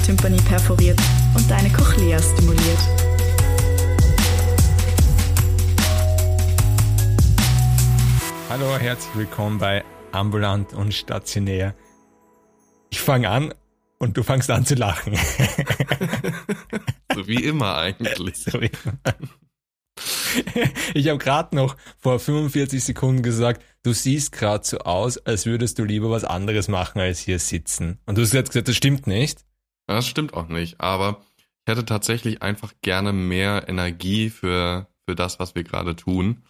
Audiotympanie perforiert und deine Cochlea stimuliert. Hallo, herzlich willkommen bei Ambulant und Stationär. Ich fange an und du fangst an zu lachen. so wie immer eigentlich. So wie immer. Ich habe gerade noch vor 45 Sekunden gesagt, du siehst gerade so aus, als würdest du lieber was anderes machen, als hier sitzen. Und du hast jetzt gesagt, das stimmt nicht. Das stimmt auch nicht, aber ich hätte tatsächlich einfach gerne mehr Energie für, für das, was wir gerade tun.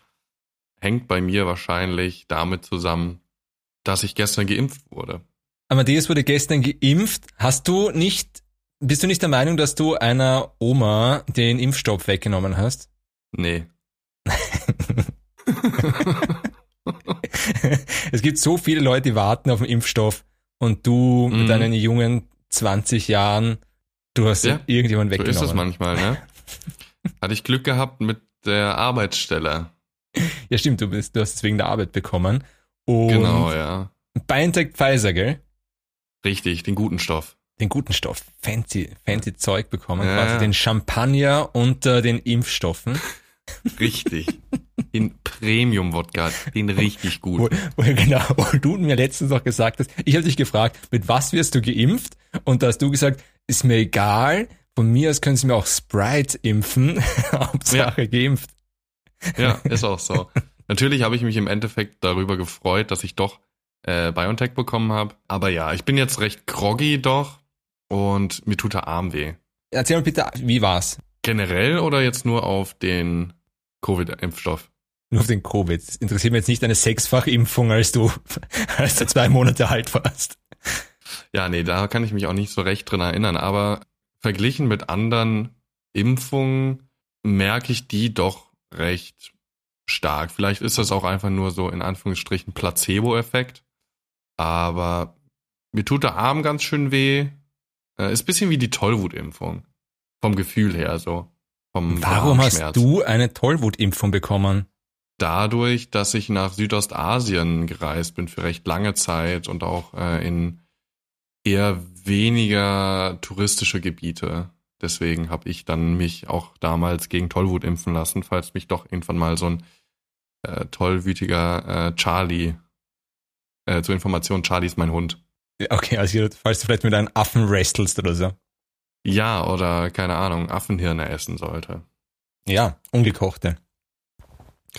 Hängt bei mir wahrscheinlich damit zusammen, dass ich gestern geimpft wurde. Amadeus wurde gestern geimpft. Hast du nicht, bist du nicht der Meinung, dass du einer Oma den Impfstoff weggenommen hast? Nee. es gibt so viele Leute, die warten auf den Impfstoff und du mhm. mit deinen jungen 20 Jahren, du hast ja, irgendjemand weggenommen. So ist es manchmal, ne? Hatte ich Glück gehabt mit der Arbeitsstelle. Ja, stimmt, du, bist, du hast es wegen der Arbeit bekommen. Und genau, ja. BioNTech Pfizer, gell? Richtig, den guten Stoff. Den guten Stoff, fancy, fancy Zeug bekommen, ja. quasi den Champagner unter den Impfstoffen. Richtig. Den Premium-Wodka, den richtig gut. Wo, wo, genau, wo du mir letztens noch gesagt hast, ich habe dich gefragt, mit was wirst du geimpft? Und da hast du gesagt, ist mir egal, von mir aus können sie mir auch Sprite impfen. Hauptsache ja. geimpft. Ja, ist auch so. Natürlich habe ich mich im Endeffekt darüber gefreut, dass ich doch äh, BioNTech bekommen habe. Aber ja, ich bin jetzt recht groggy doch und mir tut der Arm weh. Erzähl mal bitte, wie war's? Generell oder jetzt nur auf den Covid-Impfstoff? Nur auf den Covid. Das interessiert mich jetzt nicht eine Sechsfachimpfung, als du, als du zwei Monate alt warst. Ja, nee, da kann ich mich auch nicht so recht drin erinnern. Aber verglichen mit anderen Impfungen merke ich die doch recht stark. Vielleicht ist das auch einfach nur so in Anführungsstrichen Placebo-Effekt. Aber mir tut der Arm ganz schön weh. Äh, ist bisschen wie die Tollwutimpfung. Vom Gefühl her so. Vom Warum hast du eine Tollwutimpfung bekommen? Dadurch, dass ich nach Südostasien gereist bin für recht lange Zeit und auch äh, in eher weniger touristische Gebiete. Deswegen habe ich dann mich auch damals gegen Tollwut impfen lassen, falls mich doch irgendwann mal so ein äh, tollwütiger äh, Charlie, äh, zur Information, Charlie ist mein Hund. Okay, also falls du vielleicht mit einem Affen wrestelst oder so. Ja, oder keine Ahnung, Affenhirne essen sollte. Ja, ungekochte.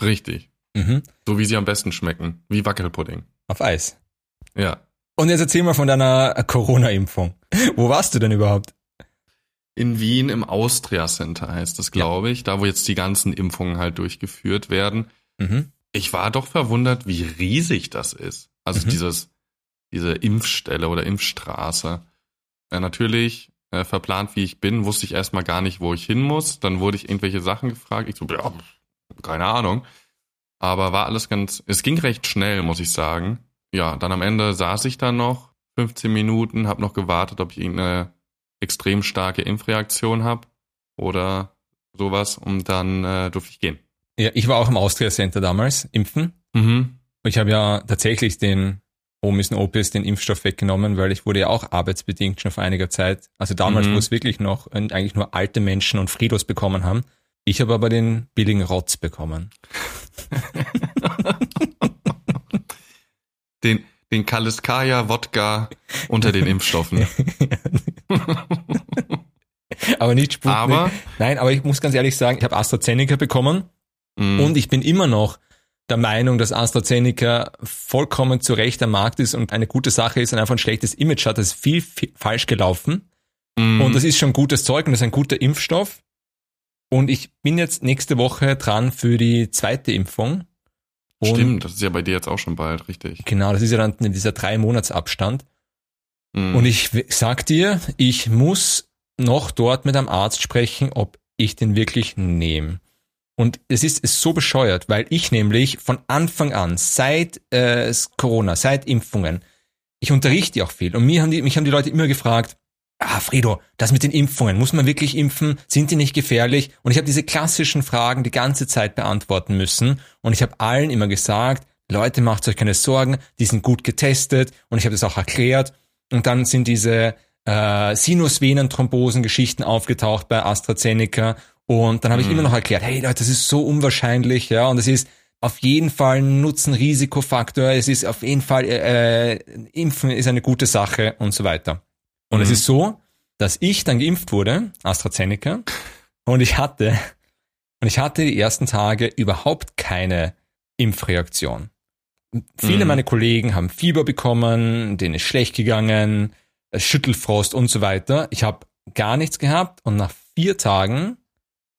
Richtig. Mhm. So wie sie am besten schmecken. Wie Wackelpudding. Auf Eis. Ja. Und jetzt erzähl mal von deiner Corona-Impfung. Wo warst du denn überhaupt? In Wien im Austria Center heißt das, glaube ja. ich, da wo jetzt die ganzen Impfungen halt durchgeführt werden. Mhm. Ich war doch verwundert, wie riesig das ist. Also mhm. dieses, diese Impfstelle oder Impfstraße. Ja, natürlich äh, verplant, wie ich bin, wusste ich erstmal gar nicht, wo ich hin muss. Dann wurde ich irgendwelche Sachen gefragt. Ich so, ja, keine Ahnung. Aber war alles ganz, es ging recht schnell, muss ich sagen. Ja, dann am Ende saß ich da noch 15 Minuten, habe noch gewartet, ob ich irgendeine extrem starke Impfreaktion habe oder sowas und dann äh, durfte ich gehen. Ja, ich war auch im Austria Center damals, impfen. Mhm. Ich habe ja tatsächlich den Omis und Opis den Impfstoff weggenommen, weil ich wurde ja auch arbeitsbedingt schon vor einiger Zeit. Also damals, mhm. wo es wirklich noch eigentlich nur alte Menschen und Fridos bekommen haben. Ich habe aber den billigen Rotz bekommen. den, den Kaliskaya Wodka unter den Impfstoffen. aber nicht Sputnik. Aber, Nein, aber ich muss ganz ehrlich sagen, ich habe AstraZeneca bekommen mhm. und ich bin immer noch der Meinung, dass AstraZeneca vollkommen zu Recht am Markt ist und eine gute Sache ist und einfach ein schlechtes Image hat. Das ist viel, viel falsch gelaufen. Mhm. Und das ist schon gutes Zeug und das ist ein guter Impfstoff. Und ich bin jetzt nächste Woche dran für die zweite Impfung. Und Stimmt, das ist ja bei dir jetzt auch schon bald, richtig. Genau, das ist ja dann dieser drei Monats Abstand. Mhm. Und ich sag dir, ich muss noch dort mit einem Arzt sprechen, ob ich den wirklich nehme. Und es ist, ist so bescheuert, weil ich nämlich von Anfang an, seit äh, Corona, seit Impfungen, ich unterrichte auch viel. Und mir haben die, mich haben die Leute immer gefragt, ah, Fredo, das mit den Impfungen, muss man wirklich impfen? Sind die nicht gefährlich? Und ich habe diese klassischen Fragen die ganze Zeit beantworten müssen. Und ich habe allen immer gesagt, Leute, macht euch keine Sorgen, die sind gut getestet. Und ich habe das auch erklärt. Und dann sind diese äh, Sinusvenenthrombosen-Geschichten aufgetaucht bei AstraZeneca. Und dann habe ich mhm. immer noch erklärt, hey Leute, das ist so unwahrscheinlich, ja, und es ist auf jeden Fall ein Nutzen-Risikofaktor, es ist auf jeden Fall, äh, Impfen ist eine gute Sache und so weiter. Und mhm. es ist so, dass ich dann geimpft wurde, AstraZeneca, und ich hatte, und ich hatte die ersten Tage überhaupt keine Impfreaktion. Viele mhm. meiner Kollegen haben Fieber bekommen, denen ist schlecht gegangen, äh, Schüttelfrost und so weiter. Ich habe gar nichts gehabt und nach vier Tagen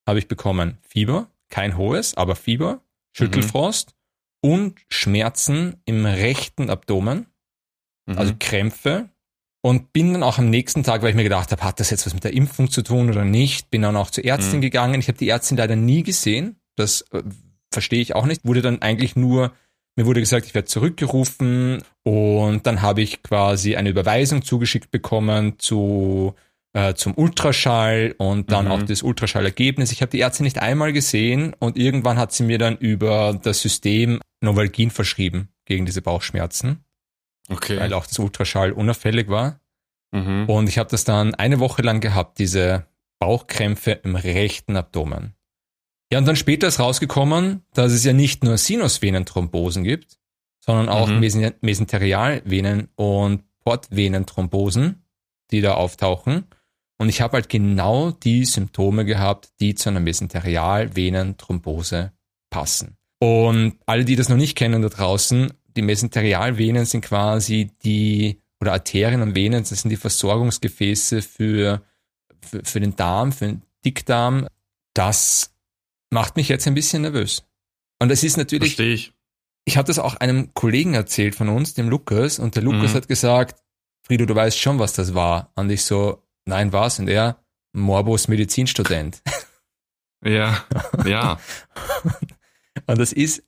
habe ich bekommen Fieber, kein hohes, aber Fieber, Schüttelfrost mhm. und Schmerzen im rechten Abdomen, mhm. also Krämpfe. Und bin dann auch am nächsten Tag, weil ich mir gedacht habe, hat das jetzt was mit der Impfung zu tun oder nicht, bin dann auch zur Ärztin mhm. gegangen. Ich habe die Ärztin leider nie gesehen. Das äh, verstehe ich auch nicht. Wurde dann eigentlich nur mir wurde gesagt, ich werde zurückgerufen und dann habe ich quasi eine Überweisung zugeschickt bekommen zu äh, zum Ultraschall und dann mhm. auch das Ultraschallergebnis. Ich habe die Ärztin nicht einmal gesehen und irgendwann hat sie mir dann über das System Novalgin verschrieben gegen diese Bauchschmerzen. Okay. Weil auch das Ultraschall unauffällig war. Mhm. Und ich habe das dann eine Woche lang gehabt, diese Bauchkrämpfe im rechten Abdomen. Ja, und dann später ist rausgekommen, dass es ja nicht nur Sinusvenenthrombosen gibt, sondern auch mhm. Mesenterialvenen und Portvenenthrombosen, die da auftauchen. Und ich habe halt genau die Symptome gehabt, die zu einer Mesenterialvenenthrombose passen. Und alle, die das noch nicht kennen da draußen, die Mesenterialvenen sind quasi die, oder Arterien und Venen, das sind die Versorgungsgefäße für, für, für den Darm, für den Dickdarm. Das macht mich jetzt ein bisschen nervös. Und es ist natürlich. Verstehe ich. Ich habe das auch einem Kollegen erzählt von uns, dem Lukas, und der Lukas mhm. hat gesagt, Frido, du weißt schon, was das war. Und ich so, nein, was? Und er, Morbus Medizinstudent. Ja, ja. und das ist,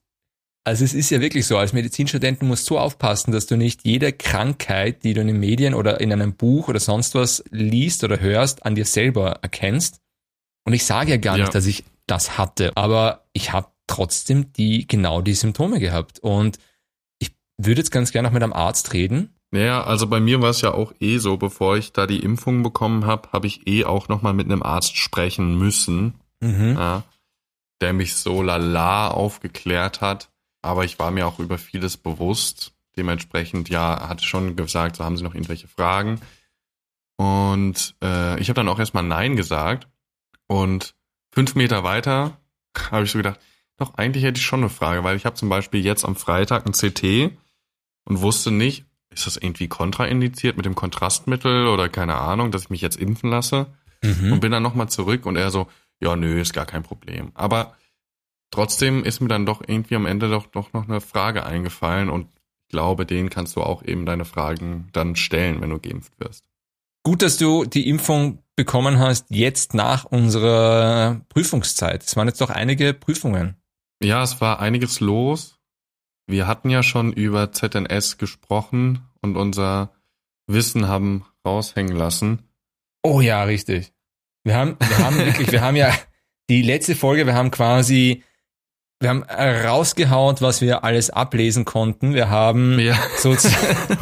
also es ist ja wirklich so, als Medizinstudent musst du aufpassen, dass du nicht jede Krankheit, die du in den Medien oder in einem Buch oder sonst was liest oder hörst, an dir selber erkennst. Und ich sage ja gar ja. nicht, dass ich das hatte. Aber ich habe trotzdem die genau die Symptome gehabt. Und ich würde jetzt ganz gerne noch mit einem Arzt reden. Naja, also bei mir war es ja auch eh so, bevor ich da die Impfung bekommen habe, habe ich eh auch nochmal mit einem Arzt sprechen müssen, mhm. ja, der mich so lala aufgeklärt hat. Aber ich war mir auch über vieles bewusst. Dementsprechend, ja, hatte schon gesagt, so haben Sie noch irgendwelche Fragen. Und äh, ich habe dann auch erstmal Nein gesagt. Und Fünf Meter weiter habe ich so gedacht, doch, eigentlich hätte ich schon eine Frage, weil ich habe zum Beispiel jetzt am Freitag ein CT und wusste nicht, ist das irgendwie kontraindiziert mit dem Kontrastmittel oder keine Ahnung, dass ich mich jetzt impfen lasse mhm. und bin dann nochmal zurück und er so, ja, nö, ist gar kein Problem. Aber trotzdem ist mir dann doch irgendwie am Ende doch, doch noch eine Frage eingefallen und ich glaube, den kannst du auch eben deine Fragen dann stellen, wenn du geimpft wirst. Gut, dass du die Impfung bekommen hast, jetzt nach unserer Prüfungszeit. Es waren jetzt doch einige Prüfungen. Ja, es war einiges los. Wir hatten ja schon über ZNS gesprochen und unser Wissen haben raushängen lassen. Oh ja, richtig. Wir haben, wir haben wirklich, wir haben ja die letzte Folge, wir haben quasi, wir haben rausgehaut, was wir alles ablesen konnten. Wir haben ja. sozusagen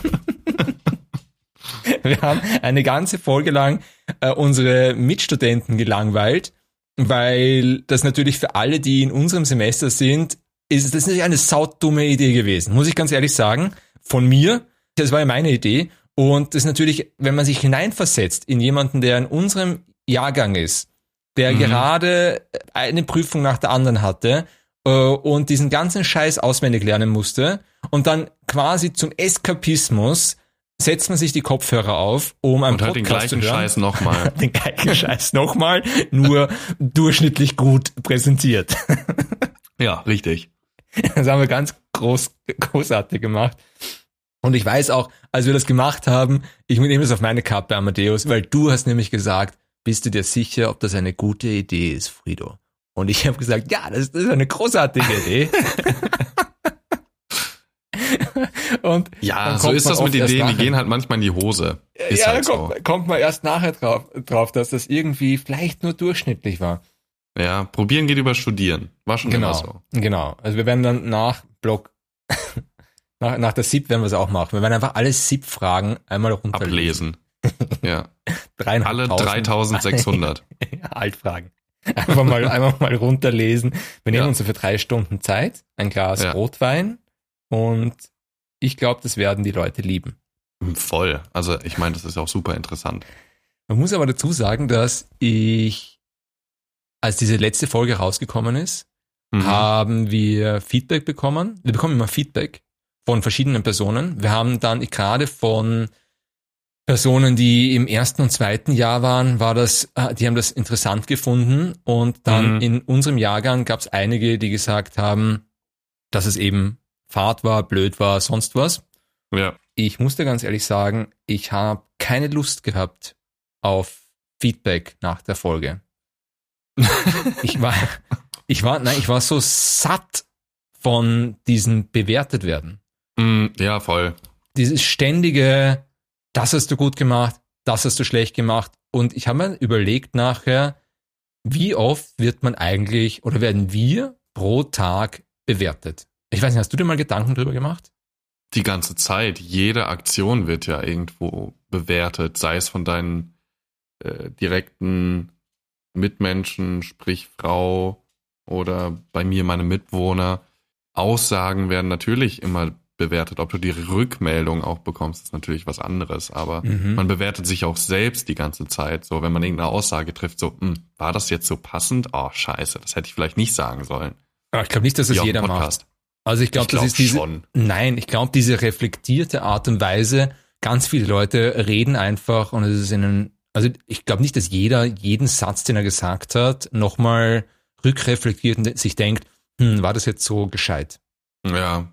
Wir haben eine ganze Folge lang äh, unsere Mitstudenten gelangweilt, weil das natürlich für alle, die in unserem Semester sind, ist das natürlich eine saudumme Idee gewesen, muss ich ganz ehrlich sagen. Von mir, das war ja meine Idee. Und das ist natürlich, wenn man sich hineinversetzt in jemanden, der in unserem Jahrgang ist, der mhm. gerade eine Prüfung nach der anderen hatte äh, und diesen ganzen Scheiß auswendig lernen musste und dann quasi zum Eskapismus setzt man sich die Kopfhörer auf, um einen Und Podcast den gleichen. Scheiß nochmal. den gleichen Scheiß nochmal, nur durchschnittlich gut präsentiert. ja, richtig. Das haben wir ganz groß, großartig gemacht. Und ich weiß auch, als wir das gemacht haben, ich nehme das auf meine Kappe, Amadeus, weil du hast nämlich gesagt, bist du dir sicher, ob das eine gute Idee ist, Frido? Und ich habe gesagt, ja, das, das ist eine großartige Idee. Und ja, so ist das mit Ideen, die gehen halt manchmal in die Hose. Ist ja, halt da kommt, so. kommt man erst nachher drauf, drauf, dass das irgendwie vielleicht nur durchschnittlich war. Ja, probieren geht über studieren. War schon genau, immer so. Genau. Also wir werden dann nach Blog, nach, nach der SIP werden wir es auch machen. Wir werden einfach alle SIP-Fragen einmal runterlesen. Ablesen. Ja. Alle 3600. Altfragen. Einfach mal, einfach mal runterlesen. Wir nehmen ja. uns so für drei Stunden Zeit, ein Glas ja. Rotwein und ich glaube, das werden die Leute lieben. Voll. Also ich meine, das ist auch super interessant. Man muss aber dazu sagen, dass ich, als diese letzte Folge rausgekommen ist, mhm. haben wir Feedback bekommen. Wir bekommen immer Feedback von verschiedenen Personen. Wir haben dann gerade von Personen, die im ersten und zweiten Jahr waren, war das, äh, die haben das interessant gefunden. Und dann mhm. in unserem Jahrgang gab es einige, die gesagt haben, dass es eben Fahrt war, blöd war, sonst was. Ja. Ich musste ganz ehrlich sagen, ich habe keine Lust gehabt auf Feedback nach der Folge. ich war, ich war, nein, ich war so satt von diesem bewertet werden. Mm, ja, voll. Dieses ständige, das hast du gut gemacht, das hast du schlecht gemacht. Und ich habe mir überlegt nachher, wie oft wird man eigentlich oder werden wir pro Tag bewertet? Ich weiß nicht, hast du dir mal Gedanken drüber gemacht? Die ganze Zeit. Jede Aktion wird ja irgendwo bewertet, sei es von deinen äh, direkten Mitmenschen, sprich Frau oder bei mir meine Mitwohner. Aussagen werden natürlich immer bewertet. Ob du die Rückmeldung auch bekommst, ist natürlich was anderes. Aber mhm. man bewertet sich auch selbst die ganze Zeit. So, wenn man irgendeine Aussage trifft, so, hm, war das jetzt so passend? Oh, scheiße, das hätte ich vielleicht nicht sagen sollen. Aber ich glaube nicht, dass das jeder macht. Also ich glaube, glaub, das ist diese. Schon. Nein, ich glaube, diese reflektierte Art und Weise, ganz viele Leute reden einfach und es ist ihnen. Also ich glaube nicht, dass jeder jeden Satz, den er gesagt hat, nochmal rückreflektiert und sich denkt, hm, war das jetzt so gescheit? Ja,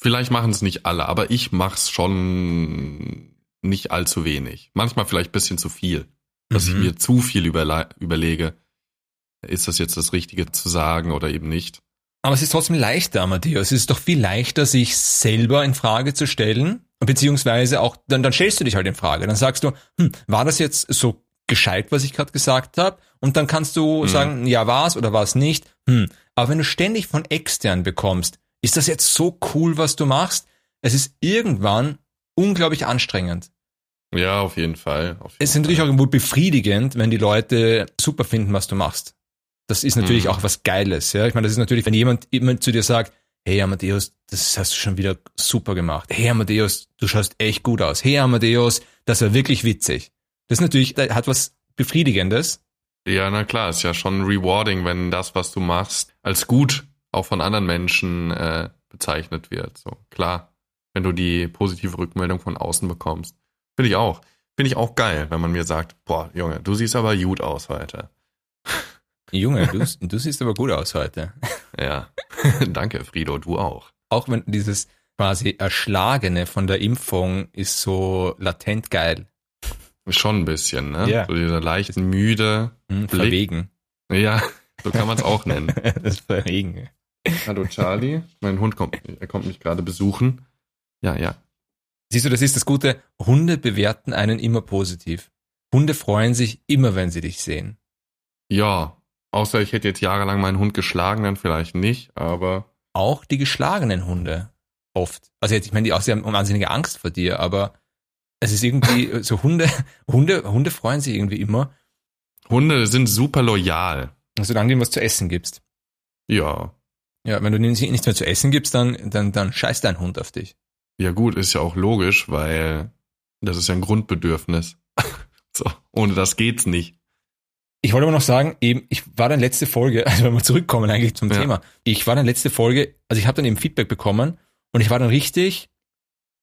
Vielleicht machen es nicht alle, aber ich mach's schon nicht allzu wenig. Manchmal vielleicht bisschen zu viel. Dass mhm. ich mir zu viel überlege, ist das jetzt das Richtige zu sagen oder eben nicht. Aber es ist trotzdem leichter, Matthias. Es ist doch viel leichter, sich selber in Frage zu stellen, beziehungsweise auch, dann, dann stellst du dich halt in Frage. Dann sagst du, hm, war das jetzt so gescheit, was ich gerade gesagt habe? Und dann kannst du mhm. sagen, ja, war's oder war's nicht. Hm. Aber wenn du ständig von extern bekommst, ist das jetzt so cool, was du machst? Es ist irgendwann unglaublich anstrengend. Ja, auf jeden Fall. Auf jeden es ist natürlich auch irgendwo befriedigend, wenn die Leute super finden, was du machst. Das ist natürlich mhm. auch was Geiles. Ja? Ich meine, das ist natürlich, wenn jemand immer zu dir sagt, hey Amadeus, das hast du schon wieder super gemacht. Hey Amadeus, du schaust echt gut aus. Hey Amadeus, das war wirklich witzig. Das ist natürlich, hat was Befriedigendes. Ja, na klar, ist ja schon rewarding, wenn das, was du machst, als gut auch von anderen Menschen äh, bezeichnet wird. So klar, wenn du die positive Rückmeldung von außen bekommst. Finde ich auch. Finde ich auch geil, wenn man mir sagt, boah, Junge, du siehst aber gut aus heute. Junge, du, du siehst aber gut aus heute. Ja, danke, Frido, du auch. Auch wenn dieses quasi Erschlagene von der Impfung ist so latent geil. Schon ein bisschen, ne? Ja. So dieser leicht müde. Hm, verwegen. Ja, so kann man es auch nennen. das ist verwegen. Hallo Charlie, mein Hund kommt, er kommt mich gerade besuchen. Ja, ja. Siehst du, das ist das Gute. Hunde bewerten einen immer positiv. Hunde freuen sich immer, wenn sie dich sehen. Ja, außer ich hätte jetzt jahrelang meinen Hund geschlagen, dann vielleicht nicht, aber. Auch die geschlagenen Hunde. Oft. Also jetzt, ich meine, die auch, sie haben wahnsinnige Angst vor dir, aber es ist irgendwie so Hunde, Hunde, Hunde freuen sich irgendwie immer. Hunde sind super loyal. Solange du ihm was zu essen gibst. Ja. Ja, wenn du nichts mehr zu essen gibst, dann, dann, dann scheißt dein Hund auf dich. Ja gut, ist ja auch logisch, weil das ist ja ein Grundbedürfnis. so, ohne das geht's nicht. Ich wollte aber noch sagen, eben, ich war dann letzte Folge, also wenn wir zurückkommen eigentlich zum ja. Thema, ich war dann letzte Folge, also ich habe dann eben Feedback bekommen und ich war dann richtig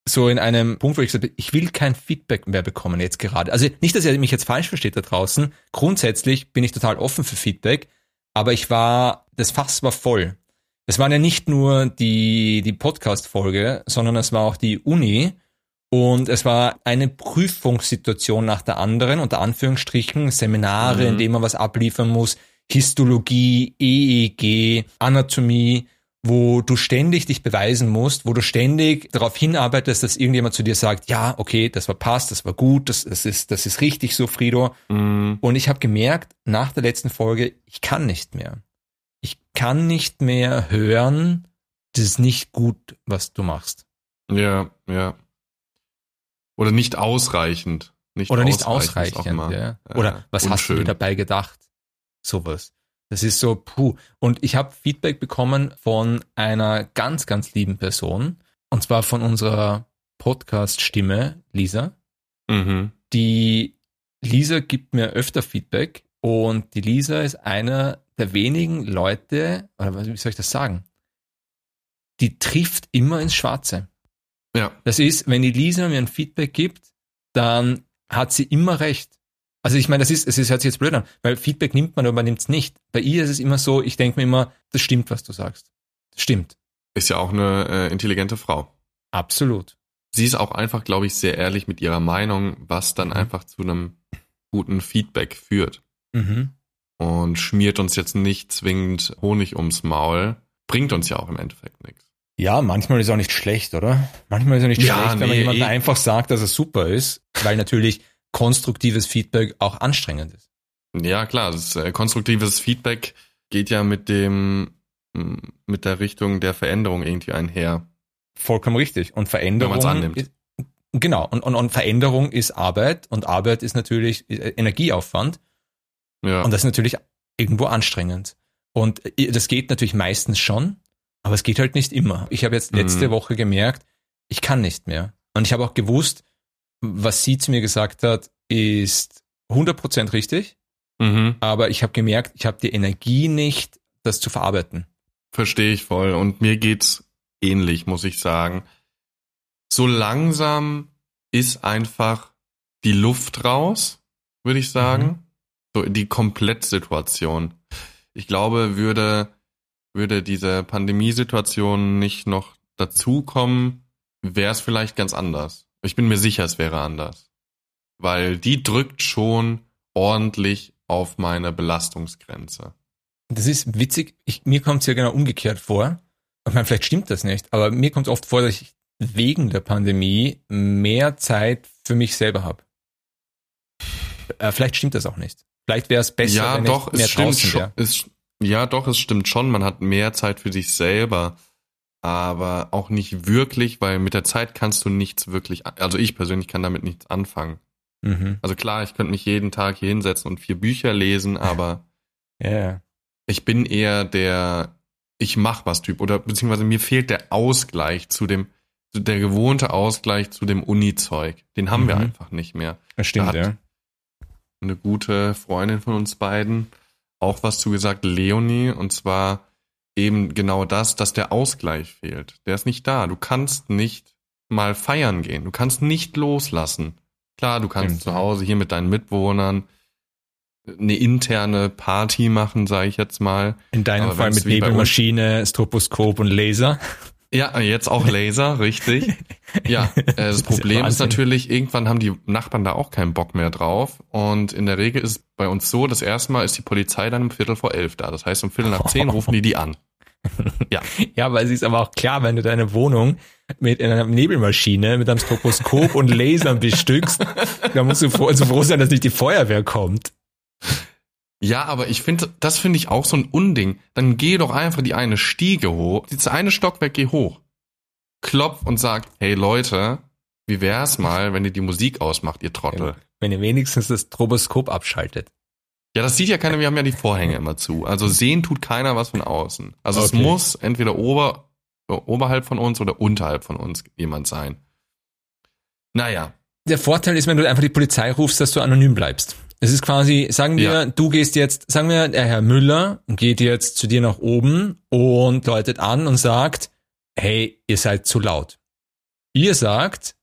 so in einem Punkt, wo ich gesagt habe, ich will kein Feedback mehr bekommen jetzt gerade. Also nicht, dass ihr mich jetzt falsch versteht da draußen. Grundsätzlich bin ich total offen für Feedback, aber ich war, das Fass war voll. Es waren ja nicht nur die, die Podcast-Folge, sondern es war auch die Uni und es war eine Prüfungssituation nach der anderen, unter Anführungsstrichen, Seminare, mhm. in denen man was abliefern muss, Histologie, EEG, Anatomie, wo du ständig dich beweisen musst, wo du ständig darauf hinarbeitest, dass irgendjemand zu dir sagt, ja, okay, das war passt, das war gut, das, das ist, das ist richtig so, Frido. Mhm. Und ich habe gemerkt, nach der letzten Folge, ich kann nicht mehr ich kann nicht mehr hören, das ist nicht gut, was du machst. Ja, ja. Oder nicht ausreichend. nicht Oder nicht ausreichend. ausreichend, ja. Oder was hast du dir dabei gedacht? Sowas. Das ist so, puh. Und ich habe Feedback bekommen von einer ganz, ganz lieben Person. Und zwar von unserer Podcast-Stimme, Lisa. Mhm. Die Lisa gibt mir öfter Feedback und die Lisa ist einer der wenigen Leute, oder wie soll ich das sagen? Die trifft immer ins Schwarze. Ja. Das ist, wenn die Lisa mir ein Feedback gibt, dann hat sie immer recht. Also ich meine, das ist, es ist, hört sich jetzt blöd an, weil Feedback nimmt man, aber man nimmt es nicht. Bei ihr ist es immer so, ich denke mir immer, das stimmt, was du sagst. Das stimmt. Ist ja auch eine äh, intelligente Frau. Absolut. Sie ist auch einfach, glaube ich, sehr ehrlich mit ihrer Meinung, was dann mhm. einfach zu einem guten Feedback führt. Mhm. Und schmiert uns jetzt nicht zwingend Honig ums Maul, bringt uns ja auch im Endeffekt nichts. Ja, manchmal ist es auch nicht schlecht, oder? Manchmal ist es auch nicht ja, schlecht, nee, wenn man jemandem eh. einfach sagt, dass es super ist, weil natürlich konstruktives Feedback auch anstrengend ist. Ja, klar, das äh, konstruktives Feedback geht ja mit dem mit der Richtung der Veränderung irgendwie einher. Vollkommen richtig. Und Veränderung Wenn annimmt. Ist, genau, und, und, und Veränderung ist Arbeit und Arbeit ist natürlich äh, Energieaufwand. Ja. Und das ist natürlich irgendwo anstrengend. Und äh, das geht natürlich meistens schon, aber es geht halt nicht immer. Ich habe jetzt letzte mhm. Woche gemerkt, ich kann nicht mehr. Und ich habe auch gewusst, was sie zu mir gesagt hat, ist 100% richtig. Mhm. Aber ich habe gemerkt, ich habe die Energie nicht, das zu verarbeiten. Verstehe ich voll. Und mir geht's ähnlich, muss ich sagen. So langsam ist einfach die Luft raus, würde ich sagen. Mhm. So die Komplettsituation. Ich glaube, würde würde diese Pandemiesituation nicht noch dazukommen, wäre es vielleicht ganz anders. Ich bin mir sicher, es wäre anders. Weil die drückt schon ordentlich auf meine Belastungsgrenze. Das ist witzig. Ich, mir kommt es ja genau umgekehrt vor. Ich meine, vielleicht stimmt das nicht, aber mir kommt oft vor, dass ich wegen der Pandemie mehr Zeit für mich selber habe. Äh, vielleicht stimmt das auch nicht. Vielleicht wäre es besser, ja, wenn doch, ich mehr es stimmt draußen wäre. Ja, doch, es stimmt schon. Man hat mehr Zeit für sich selber, aber auch nicht wirklich, weil mit der Zeit kannst du nichts wirklich, also ich persönlich kann damit nichts anfangen. Mhm. Also klar, ich könnte mich jeden Tag hier hinsetzen und vier Bücher lesen, aber yeah. ich bin eher der ich mach was Typ oder beziehungsweise mir fehlt der Ausgleich zu dem der gewohnte Ausgleich zu dem Uni-Zeug. Den haben mhm. wir einfach nicht mehr. Das stimmt, ja. Eine gute Freundin von uns beiden auch was zu gesagt, Leonie, und zwar eben genau das, dass der Ausgleich fehlt. Der ist nicht da. Du kannst nicht mal feiern gehen. Du kannst nicht loslassen. Klar, du kannst Stimmt. zu Hause hier mit deinen Mitbewohnern eine interne Party machen, sage ich jetzt mal. In deinem Aber Fall mit Nebelmaschine, Stroboskop und Laser. Ja, jetzt auch Laser, richtig. Ja, äh, das, das Problem ist, ist natürlich, irgendwann haben die Nachbarn da auch keinen Bock mehr drauf. Und in der Regel ist es bei uns so, das erste Mal ist die Polizei dann um Viertel vor elf da. Das heißt, um Viertel nach zehn rufen die die an. Ja. Ja, weil es ist aber auch klar, wenn du deine Wohnung mit einer Nebelmaschine, mit einem Stroboskop und Lasern bestückst, dann musst du froh, so froh sein, dass nicht die Feuerwehr kommt. Ja, aber ich finde, das finde ich auch so ein Unding. Dann geh doch einfach die eine Stiege hoch, diese eine Stockwerk geh hoch. Klopf und sag, hey Leute, wie wär's mal, wenn ihr die Musik ausmacht, ihr Trottel? Wenn ihr wenigstens das Stroboskop abschaltet. Ja, das sieht ja keiner, wir haben ja die Vorhänge immer zu. Also sehen tut keiner was von außen. Also okay. es muss entweder ober, oberhalb von uns oder unterhalb von uns jemand sein. Naja. Der Vorteil ist, wenn du einfach die Polizei rufst, dass du anonym bleibst. Es ist quasi, sagen wir, ja. du gehst jetzt, sagen wir, der Herr Müller geht jetzt zu dir nach oben und läutet an und sagt, hey, ihr seid zu laut. Ihr sagt,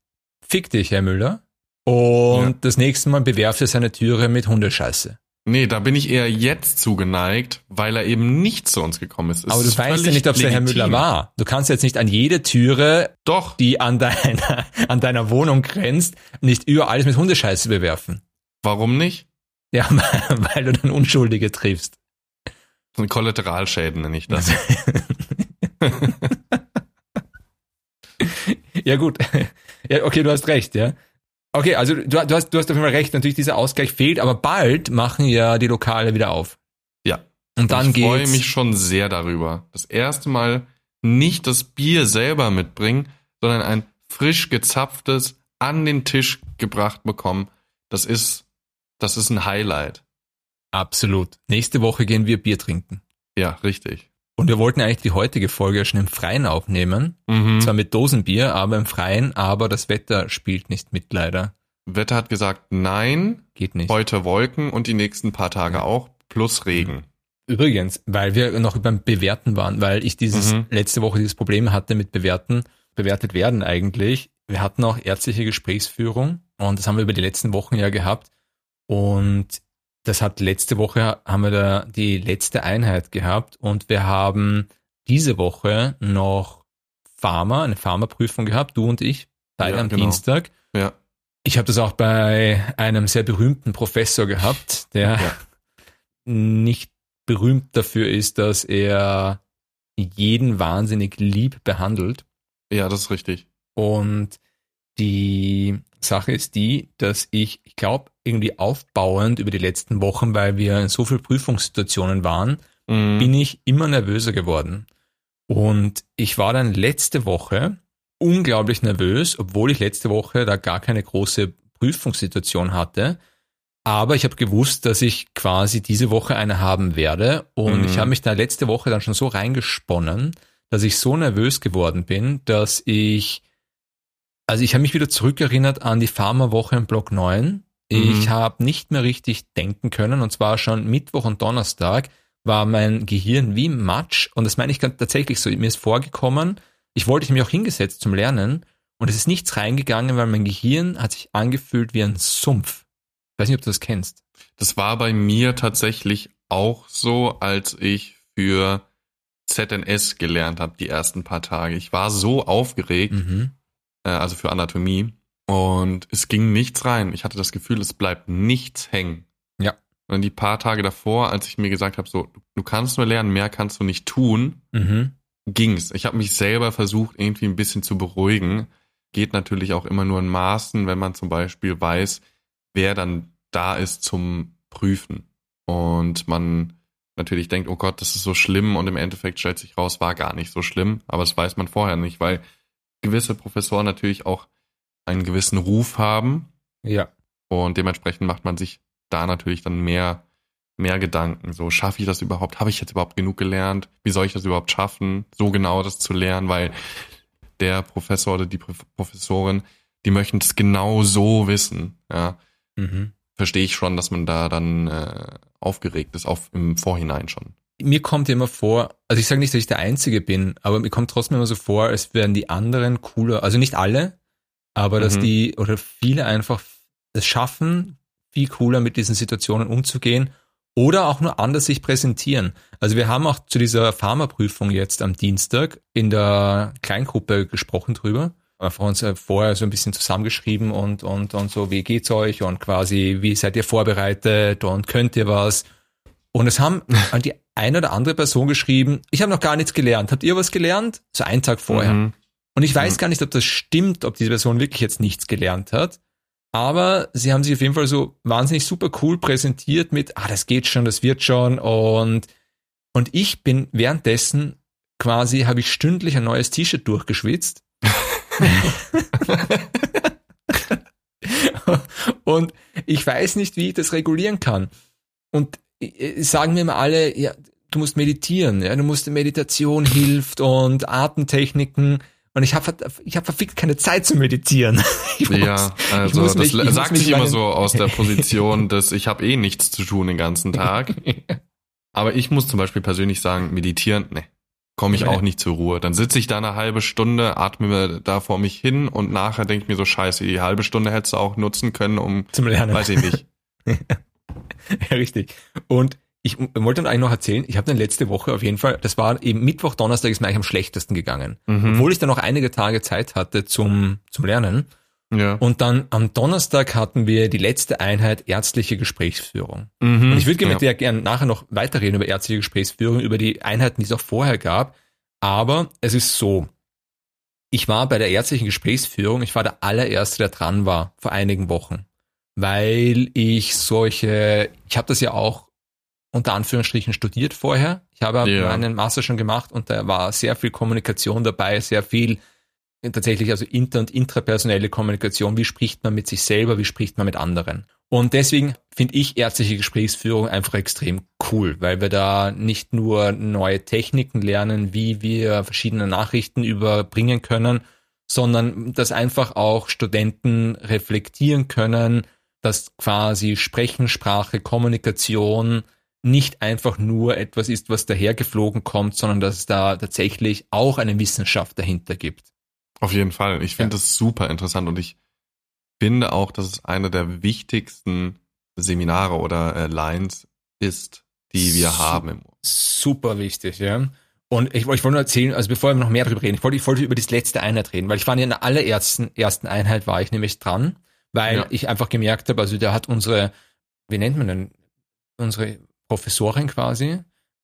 fick dich, Herr Müller, und ja. das nächste Mal bewerft er seine Türe mit Hundescheiße. Nee, da bin ich eher jetzt zugeneigt, weil er eben nicht zu uns gekommen ist. Es Aber du weißt ja nicht, ob es der Herr Müller war. Du kannst jetzt nicht an jede Türe, Doch. die an deiner, an deiner Wohnung grenzt, nicht über alles mit Hundescheiße bewerfen. Warum nicht? Ja, weil du dann Unschuldige triffst. Und Kollateralschäden nenne ich das. ja, gut. Ja, okay, du hast recht, ja. Okay, also du, du, hast, du hast auf jeden Fall recht, natürlich dieser Ausgleich fehlt, aber bald machen ja die Lokale wieder auf. Ja. Und dann ich geht's. Ich freue mich schon sehr darüber. Das erste Mal nicht das Bier selber mitbringen, sondern ein frisch gezapftes an den Tisch gebracht bekommen Das ist, das ist ein Highlight. Absolut. Nächste Woche gehen wir Bier trinken. Ja, richtig. Und wir wollten eigentlich die heutige Folge schon im Freien aufnehmen. Mhm. Zwar mit Dosenbier, aber im Freien, aber das Wetter spielt nicht mit, leider. Wetter hat gesagt, nein. Geht nicht. Heute Wolken und die nächsten paar Tage ja. auch, plus Regen. Übrigens, weil wir noch beim Bewerten waren, weil ich dieses mhm. letzte Woche dieses Problem hatte mit Bewerten, bewertet werden eigentlich. Wir hatten auch ärztliche Gesprächsführung und das haben wir über die letzten Wochen ja gehabt. Und das hat letzte Woche haben wir da die letzte Einheit gehabt und wir haben diese Woche noch Pharma, eine Pharmaprüfung gehabt, du und ich, beide ja, am genau. Dienstag. Ja. Ich habe das auch bei einem sehr berühmten Professor gehabt, der ja. nicht berühmt dafür ist, dass er jeden wahnsinnig lieb behandelt. Ja, das ist richtig. Und die Sache ist die, dass ich, ich glaube, irgendwie aufbauend über die letzten Wochen, weil wir in so vielen Prüfungssituationen waren, mhm. bin ich immer nervöser geworden. Und ich war dann letzte Woche unglaublich nervös, obwohl ich letzte Woche da gar keine große Prüfungssituation hatte. Aber ich habe gewusst, dass ich quasi diese Woche eine haben werde. Und mhm. ich habe mich da letzte Woche dann schon so reingesponnen, dass ich so nervös geworden bin, dass ich, also ich habe mich wieder zurückerinnert an die Pharmawoche im Block 9. Ich mhm. habe nicht mehr richtig denken können. Und zwar schon Mittwoch und Donnerstag war mein Gehirn wie Matsch. Und das meine ich tatsächlich so. Mir ist vorgekommen, ich wollte mich auch hingesetzt zum Lernen. Und es ist nichts reingegangen, weil mein Gehirn hat sich angefühlt wie ein Sumpf weiß nicht, ob du das kennst. Das war bei mir tatsächlich auch so, als ich für ZNS gelernt habe, die ersten paar Tage. Ich war so aufgeregt, mhm. Äh, also für Anatomie, und es ging nichts rein. Ich hatte das Gefühl, es bleibt nichts hängen. Ja. Und die paar Tage davor, als ich mir gesagt habe, so, du kannst nur lernen, mehr kannst du nicht tun, mhm. ging's. Ich habe mich selber versucht, irgendwie ein bisschen zu beruhigen. Geht natürlich auch immer nur in Maßen, wenn man zum Beispiel weiß, wer dann da ist zum Prüfen. Und man natürlich denkt, oh Gott, das ist so schlimm und im Endeffekt stellt sich raus, war gar nicht so schlimm, aber das weiß man vorher nicht, weil gewisse Professoren natürlich auch einen gewissen Ruf haben. Ja. Und dementsprechend macht man sich da natürlich dann mehr, mehr Gedanken. So, schaffe ich das überhaupt? Habe ich jetzt überhaupt genug gelernt? Wie soll ich das überhaupt schaffen, so genau das zu lernen? Weil der Professor oder die Professorin, die möchten es genau so wissen. Ja. Mhm verstehe ich schon, dass man da dann äh, aufgeregt ist, auf im Vorhinein schon. Mir kommt immer vor, also ich sage nicht, dass ich der Einzige bin, aber mir kommt trotzdem immer so vor, als wären die anderen cooler, also nicht alle, aber mhm. dass die oder viele einfach es schaffen, viel cooler mit diesen Situationen umzugehen oder auch nur anders sich präsentieren. Also wir haben auch zu dieser Pharmaprüfung jetzt am Dienstag in der Kleingruppe gesprochen drüber einfach uns äh, vorher so ein bisschen zusammengeschrieben und, und, und so, wie geht's euch und quasi, wie seid ihr vorbereitet und könnt ihr was? Und es haben die eine oder andere Person geschrieben, ich habe noch gar nichts gelernt. Habt ihr was gelernt? So einen Tag vorher. Mhm. Und ich weiß mhm. gar nicht, ob das stimmt, ob diese Person wirklich jetzt nichts gelernt hat. Aber sie haben sich auf jeden Fall so wahnsinnig super cool präsentiert mit, ah, das geht schon, das wird schon. Und, und ich bin währenddessen quasi, habe ich stündlich ein neues T-Shirt durchgeschwitzt und ich weiß nicht, wie ich das regulieren kann. Und sagen mir immer alle, ja, du musst meditieren, ja, du musst Meditation hilft und Atemtechniken. Und ich habe ich hab verfickt keine Zeit zu meditieren. Muss, ja, also das mich, sagt sich immer so aus der Position, dass ich habe eh nichts zu tun den ganzen Tag. Aber ich muss zum Beispiel persönlich sagen, meditieren, ne, komme ich auch nicht zur Ruhe. Dann sitze ich da eine halbe Stunde, atme mir da vor mich hin und nachher denke ich mir so, scheiße, die halbe Stunde hättest du auch nutzen können, um zum Lernen. Weiß ich nicht. ja, richtig. Und ich wollte dann eigentlich noch erzählen, ich habe dann letzte Woche auf jeden Fall, das war eben Mittwoch, Donnerstag ist mir eigentlich am schlechtesten gegangen. Mhm. Obwohl ich dann noch einige Tage Zeit hatte zum, zum Lernen. Ja. Und dann am Donnerstag hatten wir die letzte Einheit ärztliche Gesprächsführung. Mhm, und ich würde gerne ja. mit dir gerne nachher noch weiterreden über ärztliche Gesprächsführung, über die Einheiten, die es auch vorher gab. Aber es ist so, ich war bei der ärztlichen Gesprächsführung, ich war der allererste, der dran war vor einigen Wochen, weil ich solche, ich habe das ja auch unter Anführungsstrichen studiert vorher. Ich habe ja. meinen Master schon gemacht und da war sehr viel Kommunikation dabei, sehr viel tatsächlich also inter- und intrapersonelle Kommunikation, wie spricht man mit sich selber, wie spricht man mit anderen. Und deswegen finde ich ärztliche Gesprächsführung einfach extrem cool, weil wir da nicht nur neue Techniken lernen, wie wir verschiedene Nachrichten überbringen können, sondern dass einfach auch Studenten reflektieren können, dass quasi Sprechen, Sprache, Kommunikation nicht einfach nur etwas ist, was dahergeflogen kommt, sondern dass es da tatsächlich auch eine Wissenschaft dahinter gibt. Auf jeden Fall. Ich finde ja. das super interessant und ich finde auch, dass es eine der wichtigsten Seminare oder äh, Lines ist, die wir Su haben. Super wichtig, ja. Und ich, ich wollte nur erzählen, also bevor wir noch mehr darüber reden, ich wollte, ich wollte über das letzte Einheit reden, weil ich war in der allerersten ersten Einheit war ich nämlich dran, weil ja. ich einfach gemerkt habe, also der hat unsere, wie nennt man denn, unsere Professorin quasi.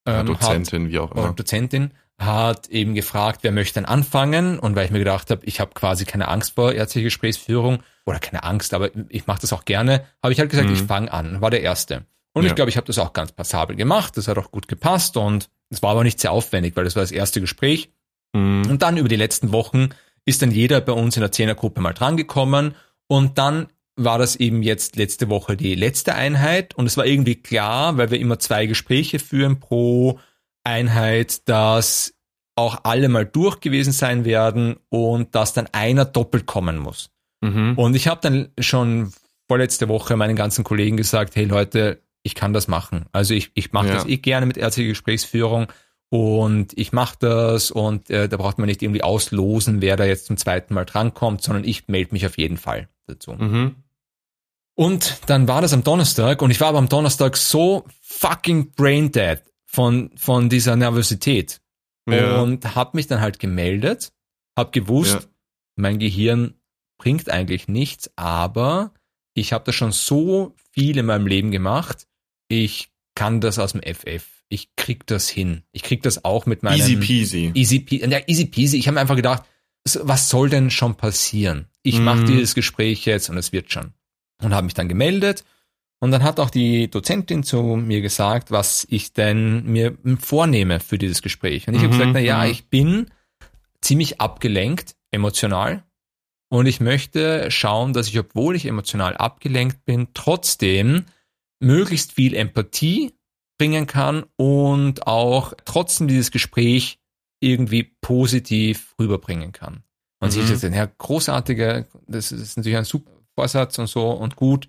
Ähm, Dozentin, hat, wie auch immer. Dozentin hat eben gefragt, wer möchte denn anfangen? Und weil ich mir gedacht habe, ich habe quasi keine Angst vor ärztlicher Gesprächsführung oder keine Angst, aber ich mache das auch gerne, habe ich halt gesagt, mhm. ich fange an, war der Erste. Und ja. ich glaube, ich habe das auch ganz passabel gemacht, das hat auch gut gepasst und es war aber nicht sehr aufwendig, weil das war das erste Gespräch. Mhm. Und dann über die letzten Wochen ist dann jeder bei uns in der Zehnergruppe mal drangekommen und dann war das eben jetzt letzte Woche die letzte Einheit und es war irgendwie klar, weil wir immer zwei Gespräche führen pro Einheit, dass auch alle mal durch gewesen sein werden und dass dann einer doppelt kommen muss. Mhm. Und ich habe dann schon vorletzte Woche meinen ganzen Kollegen gesagt, hey Leute, ich kann das machen. Also ich, ich mache ja. das eh gerne mit ärztlicher Gesprächsführung und ich mache das und äh, da braucht man nicht irgendwie auslosen, wer da jetzt zum zweiten Mal drankommt, sondern ich melde mich auf jeden Fall dazu. Mhm. Und dann war das am Donnerstag und ich war aber am Donnerstag so fucking brain dead von, von dieser Nervosität. Ja. Und habe mich dann halt gemeldet, habe gewusst, ja. mein Gehirn bringt eigentlich nichts, aber ich habe das schon so viel in meinem Leben gemacht, ich kann das aus dem FF. Ich krieg das hin. Ich krieg das auch mit meinem Easy peasy. Easy peasy. Ja, easy peasy. Ich habe mir einfach gedacht, was soll denn schon passieren? Ich mm. mache dieses Gespräch jetzt und es wird schon und habe mich dann gemeldet. Und dann hat auch die Dozentin zu mir gesagt, was ich denn mir vornehme für dieses Gespräch. Und ich mhm, habe gesagt, na ja, mhm. ich bin ziemlich abgelenkt, emotional. Und ich möchte schauen, dass ich, obwohl ich emotional abgelenkt bin, trotzdem möglichst viel Empathie bringen kann und auch trotzdem dieses Gespräch irgendwie positiv rüberbringen kann. Und mhm. sie ist jetzt, ja, großartige, das ist natürlich ein super Vorsatz und so und gut.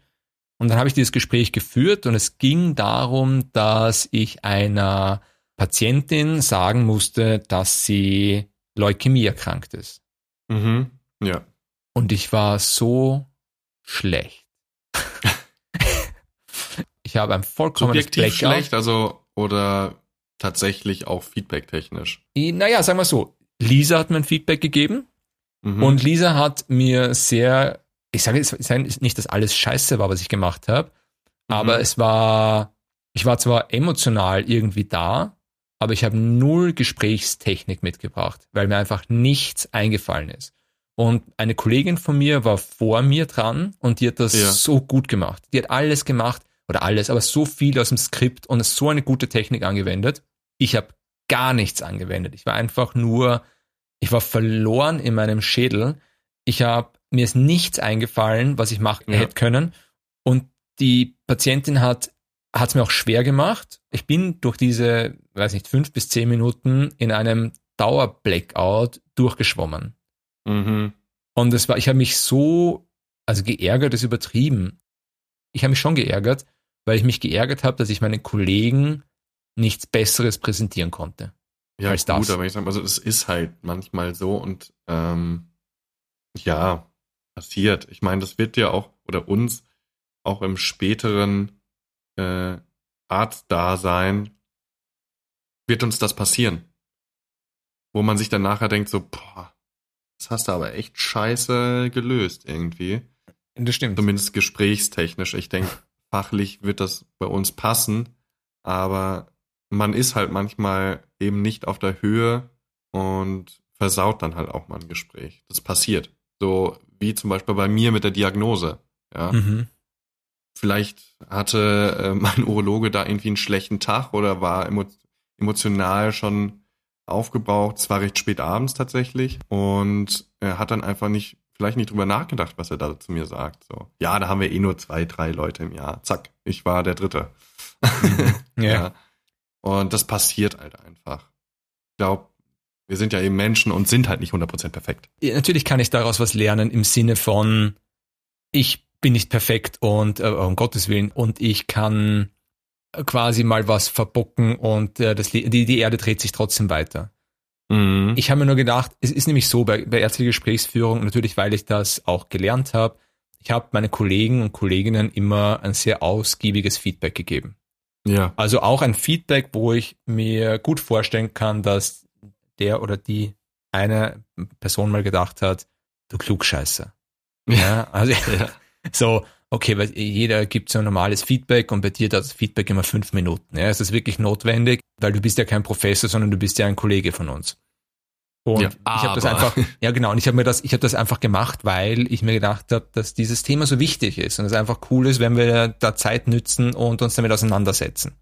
Und dann habe ich dieses Gespräch geführt und es ging darum, dass ich einer Patientin sagen musste, dass sie Leukämie erkrankt ist. Mhm. Ja. Und ich war so schlecht. Ich habe ein vollkommenes Subjektiv Blackout. schlecht, also oder tatsächlich auch feedbacktechnisch? Naja, sagen wir so. Lisa hat mir ein Feedback gegeben mhm. und Lisa hat mir sehr ich sage jetzt nicht, dass alles scheiße war, was ich gemacht habe, mhm. aber es war, ich war zwar emotional irgendwie da, aber ich habe null Gesprächstechnik mitgebracht, weil mir einfach nichts eingefallen ist. Und eine Kollegin von mir war vor mir dran und die hat das ja. so gut gemacht. Die hat alles gemacht, oder alles, aber so viel aus dem Skript und so eine gute Technik angewendet. Ich habe gar nichts angewendet. Ich war einfach nur, ich war verloren in meinem Schädel. Ich habe mir ist nichts eingefallen, was ich machen ja. hätte können. Und die Patientin hat hat es mir auch schwer gemacht. Ich bin durch diese, weiß nicht, fünf bis zehn Minuten in einem Dauer-Blackout durchgeschwommen. Mhm. Und es war, ich habe mich so, also geärgert ist übertrieben. Ich habe mich schon geärgert, weil ich mich geärgert habe, dass ich meinen Kollegen nichts Besseres präsentieren konnte. Ja, als gut, das. aber ich sag mal so, es ist halt manchmal so und ähm, ja, passiert. Ich meine, das wird ja auch oder uns auch im späteren äh, Arztdasein wird uns das passieren. Wo man sich dann nachher denkt, so, boah, das hast du aber echt scheiße gelöst irgendwie. Das stimmt. Zumindest gesprächstechnisch. Ich denke, fachlich wird das bei uns passen, aber man ist halt manchmal eben nicht auf der Höhe und versaut dann halt auch mal ein Gespräch. Das passiert. So wie zum Beispiel bei mir mit der Diagnose. Ja. Mhm. Vielleicht hatte äh, mein Urologe da irgendwie einen schlechten Tag oder war emo emotional schon aufgebraucht. Es war recht spät abends tatsächlich und er hat dann einfach nicht vielleicht nicht drüber nachgedacht, was er da zu mir sagt. So, ja, da haben wir eh nur zwei, drei Leute im Jahr. Zack, ich war der Dritte. Mhm. ja. ja. Und das passiert halt einfach. Ich glaube, wir sind ja eben Menschen und sind halt nicht 100% perfekt. Natürlich kann ich daraus was lernen im Sinne von, ich bin nicht perfekt und äh, um Gottes Willen und ich kann quasi mal was verbocken und äh, das, die, die Erde dreht sich trotzdem weiter. Mhm. Ich habe mir nur gedacht, es ist nämlich so bei, bei ärztlicher Gesprächsführung, natürlich weil ich das auch gelernt habe, ich habe meine Kollegen und Kolleginnen immer ein sehr ausgiebiges Feedback gegeben. Ja. Also auch ein Feedback, wo ich mir gut vorstellen kann, dass der oder die eine Person mal gedacht hat, du Klugscheißer. Ja, also ja. so, okay, weil jeder gibt so ein normales Feedback und bei dir dauert das Feedback immer fünf Minuten. Ja, ist das wirklich notwendig, weil du bist ja kein Professor, sondern du bist ja ein Kollege von uns. Und ja, ich habe das einfach, ja genau, und ich habe mir das, ich habe das einfach gemacht, weil ich mir gedacht habe, dass dieses Thema so wichtig ist und es einfach cool ist, wenn wir da Zeit nützen und uns damit auseinandersetzen.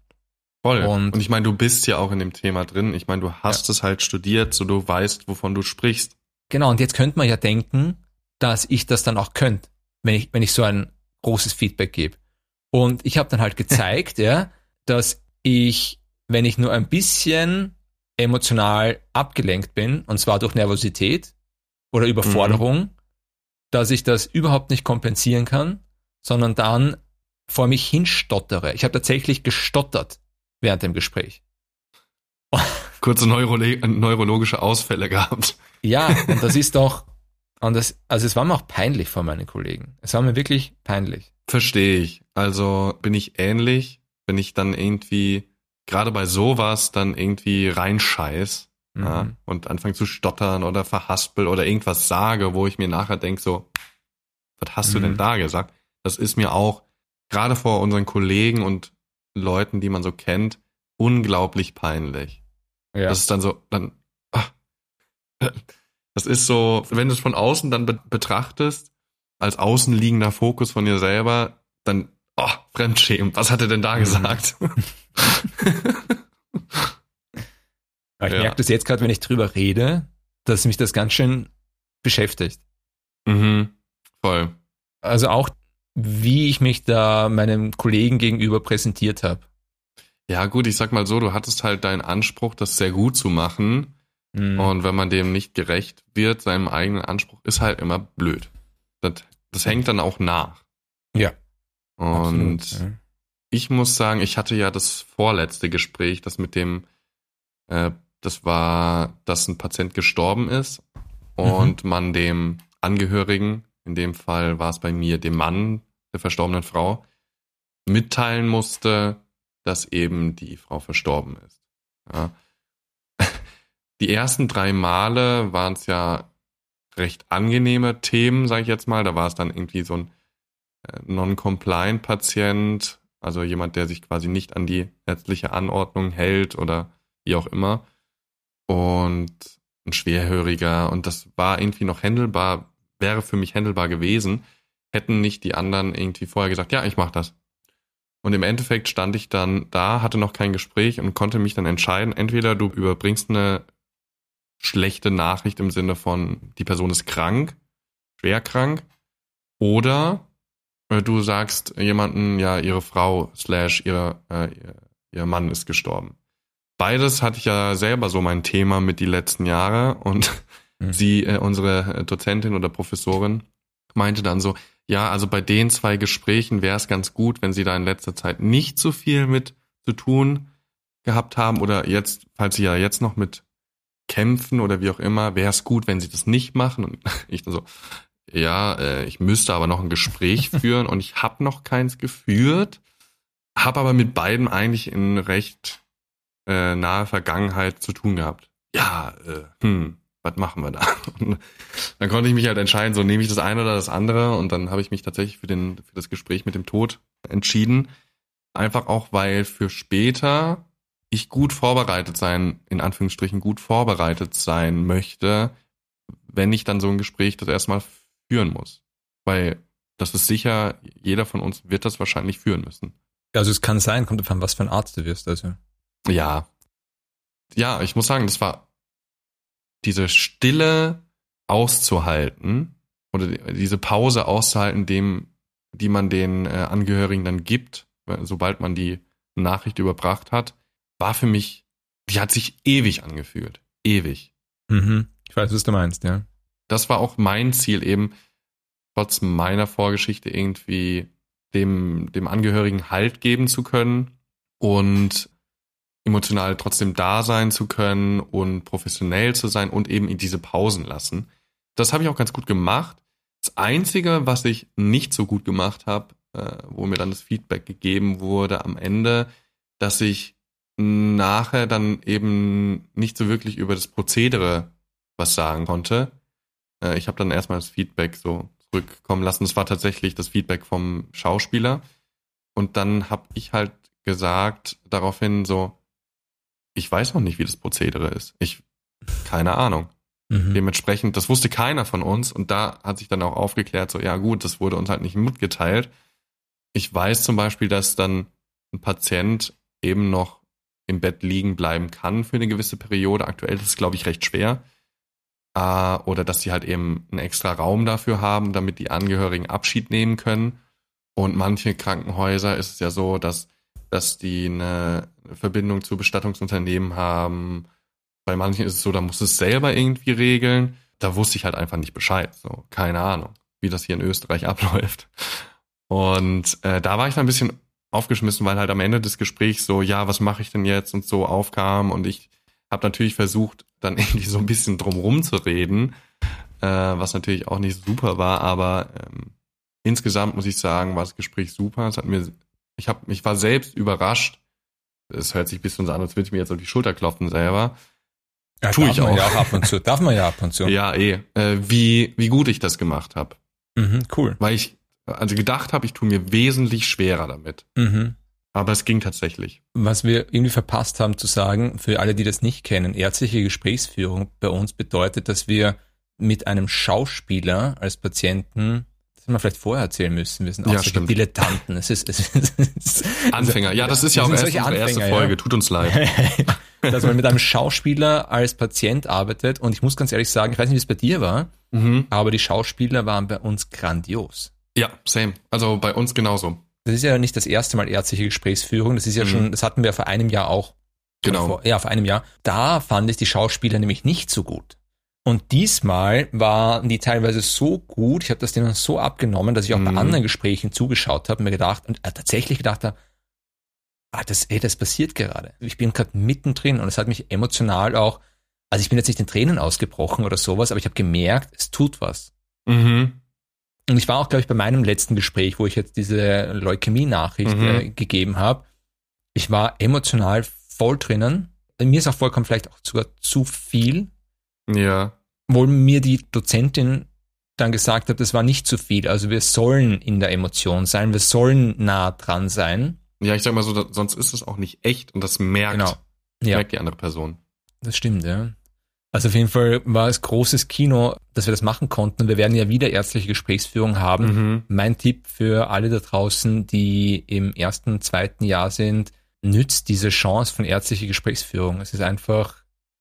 Voll. Und, und ich meine, du bist ja auch in dem Thema drin. Ich meine, du hast ja. es halt studiert, so du weißt, wovon du sprichst. Genau, und jetzt könnte man ja denken, dass ich das dann auch könnte, wenn ich, wenn ich so ein großes Feedback gebe. Und ich habe dann halt gezeigt, ja, dass ich, wenn ich nur ein bisschen emotional abgelenkt bin, und zwar durch Nervosität oder Überforderung, mhm. dass ich das überhaupt nicht kompensieren kann, sondern dann vor mich hinstottere. Ich habe tatsächlich gestottert während dem Gespräch. Kurze Neurolo neurologische Ausfälle gehabt. Ja, und das ist doch, und das, also es war mir auch peinlich vor meinen Kollegen. Es war mir wirklich peinlich. Verstehe ich. Also bin ich ähnlich, wenn ich dann irgendwie, gerade bei sowas, dann irgendwie reinscheiß mhm. ja, und anfange zu stottern oder verhaspel oder irgendwas sage, wo ich mir nachher denke, so, was hast mhm. du denn mhm. da gesagt? Das ist mir auch, gerade vor unseren Kollegen und Leuten, die man so kennt, unglaublich peinlich. Ja. Das ist dann so, dann, ach, das ist so, wenn du es von außen dann be betrachtest, als außenliegender Fokus von dir selber, dann, oh, Fremdschämen, was hat er denn da mhm. gesagt? ich ja. merke das jetzt gerade, wenn ich drüber rede, dass mich das ganz schön beschäftigt. Mhm, voll. Also auch, wie ich mich da meinem Kollegen gegenüber präsentiert habe. Ja, gut, ich sag mal so, du hattest halt deinen Anspruch, das sehr gut zu machen. Mhm. Und wenn man dem nicht gerecht wird, seinem eigenen Anspruch, ist halt immer blöd. Das, das hängt dann auch nach. Ja. Und Absolut, ja. ich muss sagen, ich hatte ja das vorletzte Gespräch, das mit dem, äh, das war, dass ein Patient gestorben ist und mhm. man dem Angehörigen, in dem Fall war es bei mir dem Mann der verstorbenen Frau, mitteilen musste, dass eben die Frau verstorben ist. Ja die ersten drei Male waren es ja recht angenehme Themen, sage ich jetzt mal. Da war es dann irgendwie so ein äh, Non-Compliant-Patient, also jemand, der sich quasi nicht an die ärztliche Anordnung hält oder wie auch immer. Und ein Schwerhöriger. Und das war irgendwie noch händelbar, wäre für mich händelbar gewesen, hätten nicht die anderen irgendwie vorher gesagt, ja, ich mach das. Und im Endeffekt stand ich dann da, hatte noch kein Gespräch und konnte mich dann entscheiden, entweder du überbringst eine schlechte Nachricht im Sinne von, die Person ist krank, schwer krank, oder äh, du sagst jemanden, ja, ihre Frau slash ihre, äh, ihr Mann ist gestorben. Beides hatte ich ja selber so mein Thema mit die letzten Jahre und mhm. sie, äh, unsere Dozentin oder Professorin, meinte dann so, ja, also bei den zwei Gesprächen wäre es ganz gut, wenn sie da in letzter Zeit nicht so viel mit zu tun gehabt haben oder jetzt, falls sie ja jetzt noch mit kämpfen oder wie auch immer, wäre es gut, wenn sie das nicht machen. Und ich dann so, ja, äh, ich müsste aber noch ein Gespräch führen und ich habe noch keins geführt, habe aber mit beiden eigentlich in recht äh, naher Vergangenheit zu tun gehabt. Ja, äh, hm, was machen wir da? Und dann konnte ich mich halt entscheiden, so nehme ich das eine oder das andere und dann habe ich mich tatsächlich für, den, für das Gespräch mit dem Tod entschieden. Einfach auch, weil für später ich gut vorbereitet sein, in Anführungsstrichen gut vorbereitet sein möchte, wenn ich dann so ein Gespräch das erstmal führen muss. Weil das ist sicher, jeder von uns wird das wahrscheinlich führen müssen. Also es kann sein, kommt davon, was für ein Arzt du wirst, also. Ja. Ja, ich muss sagen, das war diese Stille auszuhalten oder diese Pause auszuhalten, dem, die man den äh, Angehörigen dann gibt, sobald man die Nachricht überbracht hat, war für mich, die hat sich ewig angefühlt. Ewig. Mhm. Ich weiß, was du meinst, ja. Das war auch mein Ziel, eben trotz meiner Vorgeschichte irgendwie dem, dem Angehörigen Halt geben zu können und emotional trotzdem da sein zu können und professionell zu sein und eben in diese Pausen lassen. Das habe ich auch ganz gut gemacht. Das Einzige, was ich nicht so gut gemacht habe, äh, wo mir dann das Feedback gegeben wurde am Ende, dass ich nachher dann eben nicht so wirklich über das Prozedere was sagen konnte. Äh, ich habe dann erstmal das Feedback so zurückkommen lassen. Das war tatsächlich das Feedback vom Schauspieler. Und dann habe ich halt gesagt daraufhin so, ich weiß noch nicht, wie das Prozedere ist. Ich, keine Ahnung. Mhm. Dementsprechend, das wusste keiner von uns und da hat sich dann auch aufgeklärt, so, ja gut, das wurde uns halt nicht mitgeteilt. Ich weiß zum Beispiel, dass dann ein Patient eben noch im Bett liegen bleiben kann für eine gewisse Periode. Aktuell ist es, glaube ich, recht schwer. Äh, oder dass sie halt eben einen extra Raum dafür haben, damit die Angehörigen Abschied nehmen können. Und manche Krankenhäuser ist es ja so, dass, dass die eine Verbindung zu Bestattungsunternehmen haben. Bei manchen ist es so, da muss es selber irgendwie regeln. Da wusste ich halt einfach nicht Bescheid. So, keine Ahnung, wie das hier in Österreich abläuft. Und äh, da war ich dann ein bisschen aufgeschmissen, weil halt am Ende des Gesprächs so, ja, was mache ich denn jetzt und so aufkam und ich habe natürlich versucht, dann irgendwie so ein bisschen drumrum zu reden, äh, was natürlich auch nicht super war, aber ähm, insgesamt muss ich sagen, war das Gespräch super. Es hat mir, ich habe, ich war selbst überrascht. Es hört sich ein bisschen so an, als würde ich mir jetzt auf die Schulter klopfen selber. Ja, Tue ich auch. Ja, auch ab und zu. Darf man ja ab und zu. Ja, eh. Äh, wie, wie gut ich das gemacht habe. Mhm, cool. Weil ich also gedacht habe, ich tue mir wesentlich schwerer damit. Mhm. Aber es ging tatsächlich. Was wir irgendwie verpasst haben zu sagen, für alle, die das nicht kennen, ärztliche Gesprächsführung bei uns bedeutet, dass wir mit einem Schauspieler als Patienten das hätten wir vielleicht vorher erzählen müssen. Wir sind auch ja, solche stimmt. Dilettanten. Es ist, es ist, Anfänger. Ja, das ist ja auch erst unsere Anfänger, erste Folge. Ja. Tut uns leid. dass man mit einem Schauspieler als Patient arbeitet. Und ich muss ganz ehrlich sagen, ich weiß nicht, wie es bei dir war, Mhm. aber die Schauspieler waren bei uns grandios. Ja, same. Also bei uns genauso. Das ist ja nicht das erste Mal ärztliche Gesprächsführung. Das ist ja Mhm. schon, das hatten wir vor einem Jahr auch. Genau. Vor, ja, vor einem Jahr. Da fand ich die Schauspieler nämlich nicht so gut. Und diesmal waren die teilweise so gut, ich habe das denen so abgenommen, dass ich auch bei Mhm. anderen Gesprächen zugeschaut habe und mir gedacht und äh, tatsächlich gedacht habe, ah, das, ey, das passiert gerade. Ich bin gerade mittendrin und es hat mich emotional auch, also ich bin jetzt nicht in Tränen ausgebrochen oder sowas, aber ich habe gemerkt, es tut was. Mhm. Und ich war auch, glaube ich, bei meinem letzten Gespräch, wo ich jetzt diese Leukämie-Nachricht Mhm. äh, gegeben habe. Ich war emotional voll drinnen. Mir ist auch vollkommen vielleicht auch sogar zu viel, Ja. wo mir die Dozentin dann gesagt hat, das war nicht zu viel. Also wir sollen in der Emotion sein, wir sollen nah dran sein. Ja, ich sag mal so, da, sonst ist es auch nicht echt und das merkt, Genau. Ja, merkt die andere Person. das stimmt, ja. Also auf jeden Fall war es großes Kino, dass wir das machen konnten. Und wir werden ja wieder ärztliche Gesprächsführung haben. Mhm. Mein Tipp für alle da draußen, die im ersten, zweiten Jahr sind, nützt diese Chance von ärztlicher Gesprächsführung. Es ist einfach,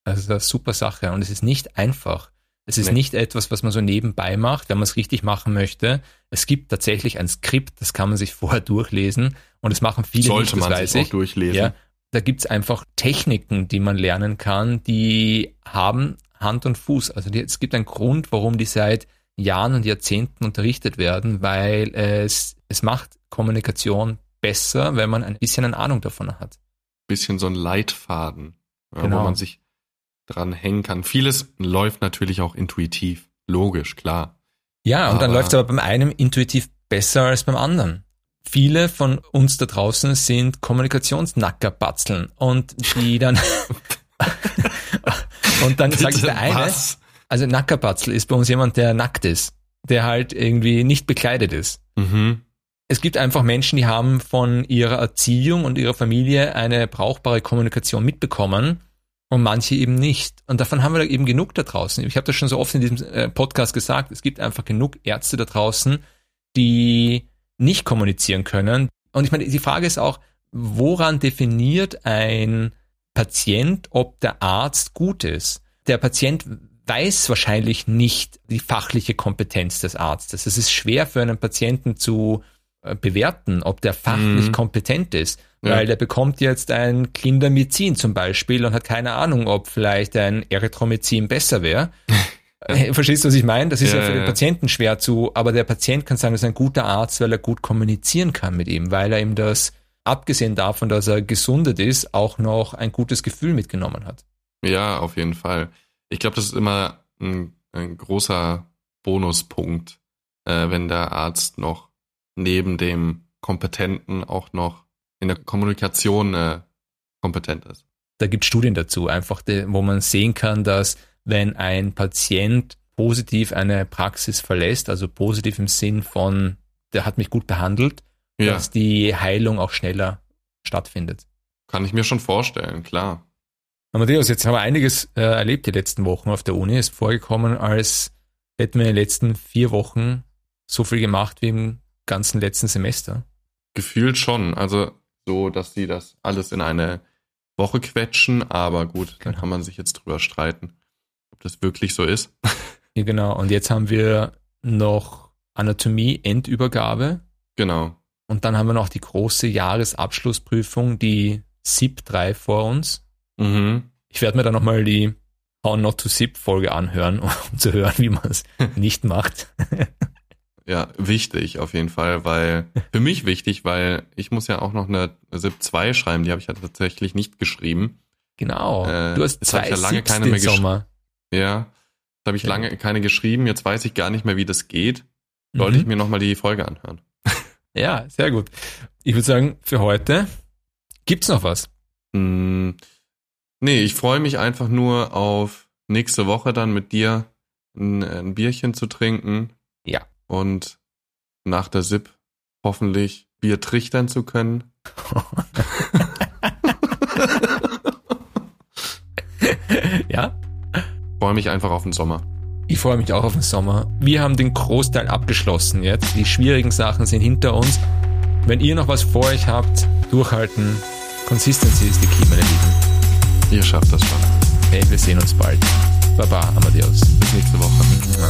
es ist eine super Sache und es ist nicht einfach. Es ist Nee. nicht etwas, was man so nebenbei macht, wenn man es richtig machen möchte. Es gibt tatsächlich ein Skript, das kann man sich vorher durchlesen und das machen viele Sollte nicht, das man weiß sich ich. auch durchlesen. Ja, da gibt's einfach Techniken, die man lernen kann, die haben Hand und Fuß. Also die, es gibt einen Grund, warum die seit Jahren und Jahrzehnten unterrichtet werden, weil es, es macht Kommunikation besser, wenn man ein bisschen eine Ahnung davon hat. Bisschen so ein Leitfaden, Genau. wo man sich dran hängen kann. Vieles läuft natürlich auch intuitiv. Logisch, klar. Ja, und dann Aber- läuft es aber beim einen intuitiv besser als beim anderen. Viele von uns da draußen sind Kommunikationsnackerbatzeln und die dann und dann sagt der eine, Was? Also Nackerbatzel ist bei uns jemand, der nackt ist, der halt irgendwie nicht bekleidet ist. Mhm. Es gibt einfach Menschen, die haben von ihrer Erziehung und ihrer Familie eine brauchbare Kommunikation mitbekommen und manche eben nicht. Und davon haben wir eben genug da draußen. Ich habe das schon so oft in diesem äh, Podcast gesagt. Es gibt einfach genug Ärzte da draußen, die nicht kommunizieren können. Und ich meine, die Frage ist auch, woran definiert ein Patient, ob der Arzt gut ist? Der Patient weiß wahrscheinlich nicht die fachliche Kompetenz des Arztes. Es ist schwer für einen Patienten zu äh, bewerten, ob der fachlich mhm. kompetent ist. Ja. Weil der bekommt jetzt ein Kindermedizin zum Beispiel und hat keine Ahnung, ob vielleicht ein Erythromycin besser wäre. Ja. Verstehst du, was ich meine? Das ist ja, ja für den Patienten schwer zu, aber der Patient kann sagen, das ist ein guter Arzt, weil er gut kommunizieren kann mit ihm, weil er ihm das, abgesehen davon, dass er gesundet ist, auch noch ein gutes Gefühl mitgenommen hat. Ja, auf jeden Fall. Ich glaube, das ist immer ein, ein großer Bonuspunkt, äh, wenn der Arzt noch neben dem Kompetenten auch noch in der Kommunikation äh, kompetent ist. Da gibt Studien dazu, einfach, die, wo man sehen kann, dass wenn ein Patient positiv eine Praxis verlässt, also positiv im Sinn von, der hat mich gut behandelt, ja. dass die Heilung auch schneller stattfindet. Kann ich mir schon vorstellen, klar. Matthäus, jetzt haben wir einiges äh, erlebt die letzten Wochen auf der Uni. Es ist vorgekommen, als hätten wir in den letzten vier Wochen so viel gemacht wie im ganzen letzten Semester. Gefühlt schon. Also so, dass sie das alles in eine Woche quetschen, aber gut, genau. da kann man sich jetzt drüber streiten, das wirklich so ist. Ja, genau. Und jetzt haben wir noch Anatomie-Endübergabe. Genau. Und dann haben wir noch die große Jahresabschlussprüfung, die SIP 3 vor uns. Mhm. Ich werde mir dann nochmal die How Not to SIP Folge anhören, um zu hören, wie man es nicht macht. Ja, wichtig auf jeden Fall, weil für mich wichtig, weil ich muss ja auch noch eine SIP 2 schreiben, die habe ich ja tatsächlich nicht geschrieben. Genau. Äh, du hast zwei ja lange keine mehr Sommer. Ja, da habe ich ja. lange keine geschrieben. Jetzt weiß ich gar nicht mehr, wie das geht. Sollte mhm. ich mir nochmal die Folge anhören. Ja, sehr gut. Ich würde sagen, für heute gibt's noch was. Mm, nee, ich freue mich einfach nur auf nächste Woche dann mit dir ein, ein Bierchen zu trinken. Ja und nach der SIP hoffentlich Bier trichtern zu können. ja. Freue mich einfach auf den Sommer. Ich freue mich auch auf den Sommer. Wir haben den Großteil abgeschlossen jetzt. Die schwierigen Sachen sind hinter uns. Wenn ihr noch was vor euch habt, durchhalten. Consistency ist die Key, meine Lieben. Ihr schafft das schon. Hey, wir sehen uns bald. Baba, Amadeus. Bis nächste Woche. Ja.